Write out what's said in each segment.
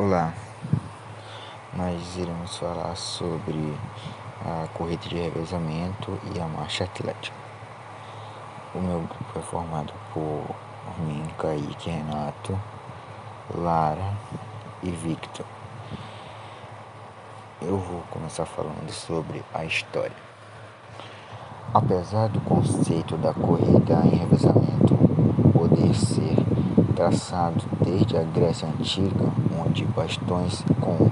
Olá, nós iremos falar sobre a corrida de revezamento e a marcha atlética. O meu grupo é formado por mim, Kaique, Renato, Lara e Victor. Eu vou começar falando sobre a história. Apesar do conceito da corrida em revezamento poder ser traçado desde a Grécia Antiga, onde bastões com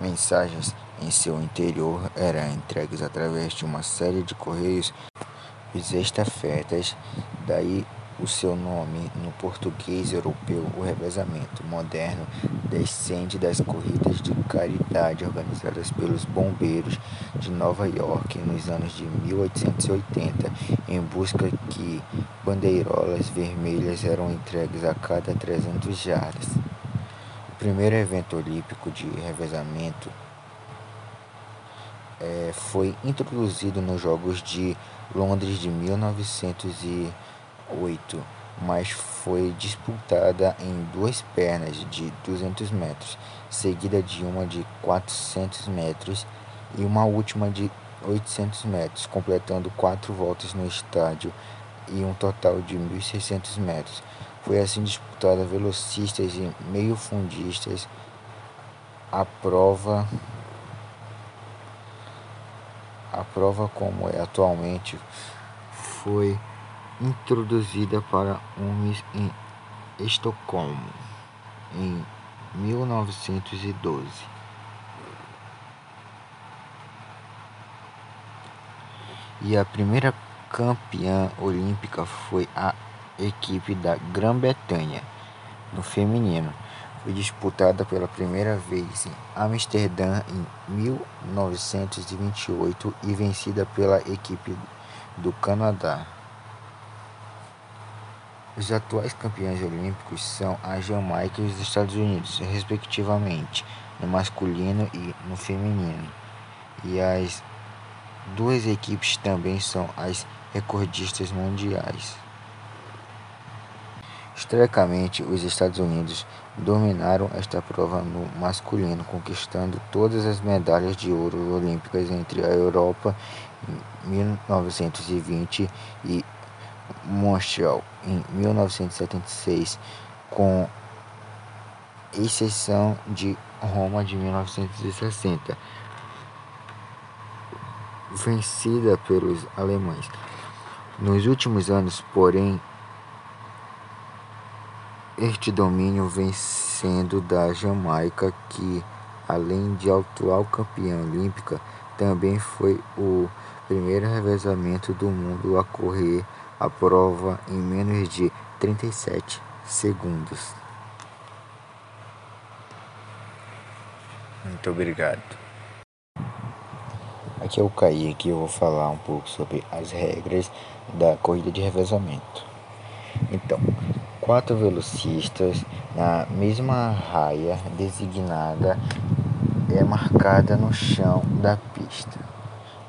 mensagens em seu interior eram entregues através de uma série de correios e estafetas, daí o seu nome no português europeu, o revezamento moderno descende das corridas de caridade organizadas pelos bombeiros de Nova York nos anos de 1880, em busca que bandeirolas vermelhas eram entregues a cada 300 jardas. O primeiro evento olímpico de revezamento é, foi introduzido nos Jogos de Londres de 1900 8, mas foi disputada em duas pernas de 200 metros, seguida de uma de 400 metros e uma última de 800 metros, completando quatro voltas no estádio e um total de 1.600 metros. Foi assim disputada velocistas e meio-fundistas. A prova a prova como é atualmente foi introduzida para homens em Estocolmo em 1912. E a primeira campeã olímpica foi a equipe da Grã-Bretanha no feminino. Foi disputada pela primeira vez em Amsterdã em 1928 e vencida pela equipe do Canadá. Os atuais campeões olímpicos são a Jamaica e os Estados Unidos, respectivamente, no masculino e no feminino. E as duas equipes também são as recordistas mundiais. Historicamente, os Estados Unidos dominaram esta prova no masculino, conquistando todas as medalhas de ouro olímpicas entre a Europa em 1920 e Montreal em 1976, com exceção de Roma de 1960, vencida pelos alemães. Nos últimos anos, porém, este domínio vem sendo da Jamaica, que, além de atual campeã olímpica, também foi o primeiro revezamento do mundo a correr a prova em menos de 37 segundos. Muito obrigado. Aqui é o Kaique e eu vou falar um pouco sobre as regras da corrida de revezamento. Então, quatro velocistas na mesma raia designada é marcada no chão da pista.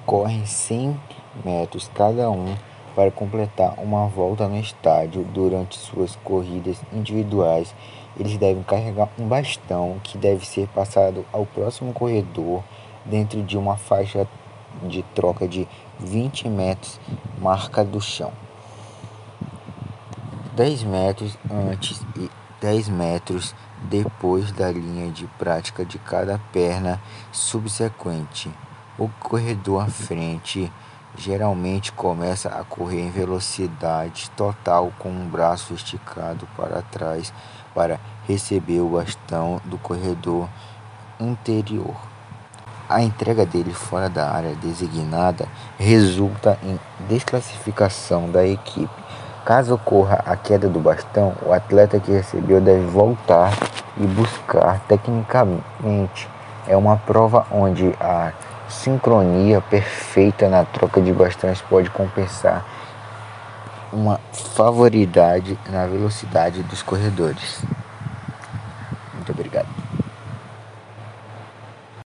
Correm 100 metros cada um para completar uma volta no estádio durante suas corridas individuais, eles devem carregar um bastão que deve ser passado ao próximo corredor dentro de uma faixa de troca de 20 metros marca do chão. 10 metros antes e 10 metros depois da linha de prática de cada perna subsequente. O corredor à frente Geralmente começa a correr em velocidade total com um braço esticado para trás para receber o bastão do corredor anterior. A entrega dele fora da área designada resulta em desclassificação da equipe. Caso ocorra a queda do bastão, o atleta que recebeu deve voltar e buscar tecnicamente. É uma prova onde a sincronia perfeita na troca de bastões pode compensar uma favoridade na velocidade dos corredores.